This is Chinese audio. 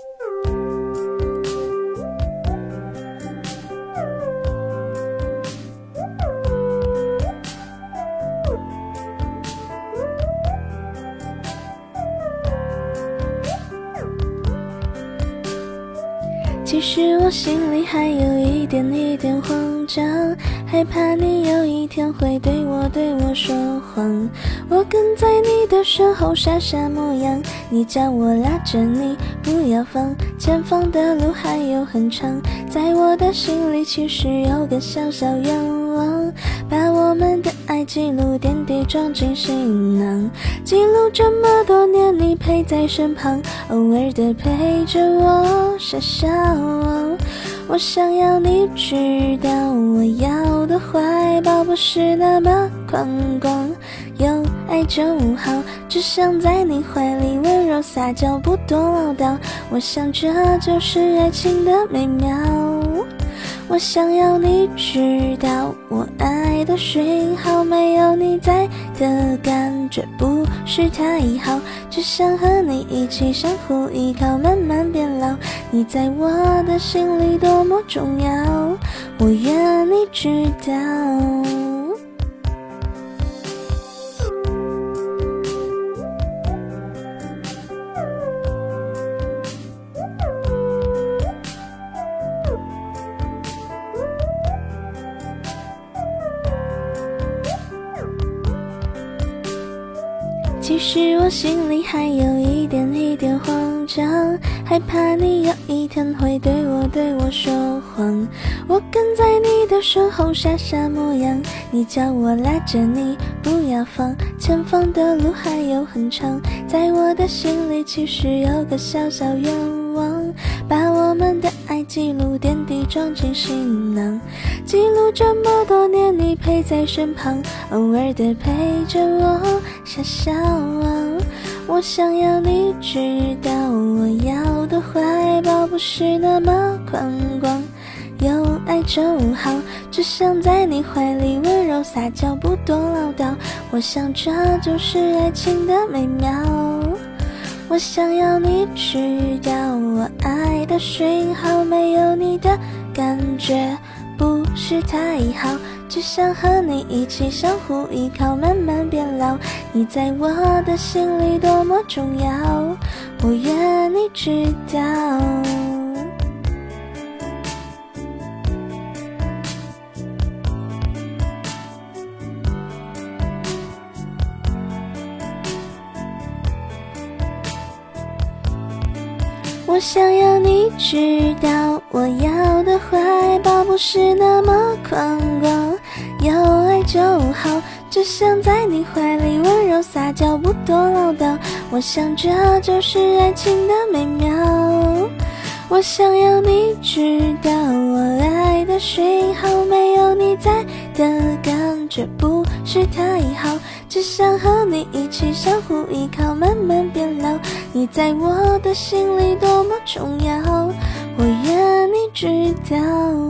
Hooray! 其实我心里还有一点一点慌张，害怕你有一天会对我对我说谎。我跟在你的身后傻傻模样，你叫我拉着你不要放，前方的路还有很长。在我的心里其实有个小小愿望，把我们的爱记录点滴装进行囊，记录这么多年你陪在身旁，偶尔的陪着我傻笑。我想要你知道，我要的怀抱不是那么宽广，有爱就好，只想在你怀里温柔撒娇，不多唠叨。我想这就是爱情的美妙。我想要你知道，我爱的讯号没有你在的感觉不是太好，只想和你一起相互依靠，慢慢变老。你在我的心里多么重要，我愿你知道。其实我心里还有一点一点慌张，害怕你有一天会对我对我说谎。我跟在你的身后傻傻模样，你叫我拉着你不要放，前方的路还有很长。在我的心里其实有个小小愿望，把我们的爱记录点滴装进行囊，记录这么多年你陪在身旁，偶尔的陪着我傻笑。我想要你知道，我要的怀抱不是那么宽广，有爱就好，只想在你怀里温柔撒娇，不多唠叨。我想这就是爱情的美妙。我想要你知道，爱的讯号没有你的感觉不是太好。只想和你一起相互依靠，慢慢变老。你在我的心里多么重要，我愿你知道。我想要你知道，我要的怀抱不是那么宽广，有爱就好，只想在你怀里温柔撒娇，不多唠叨。我想这就是爱情的美妙。我想要你知道，我爱的讯号没有你在的感觉不是太好。只想和你一起相互依靠，慢慢变老。你在我的心里多么重要，我愿你知道。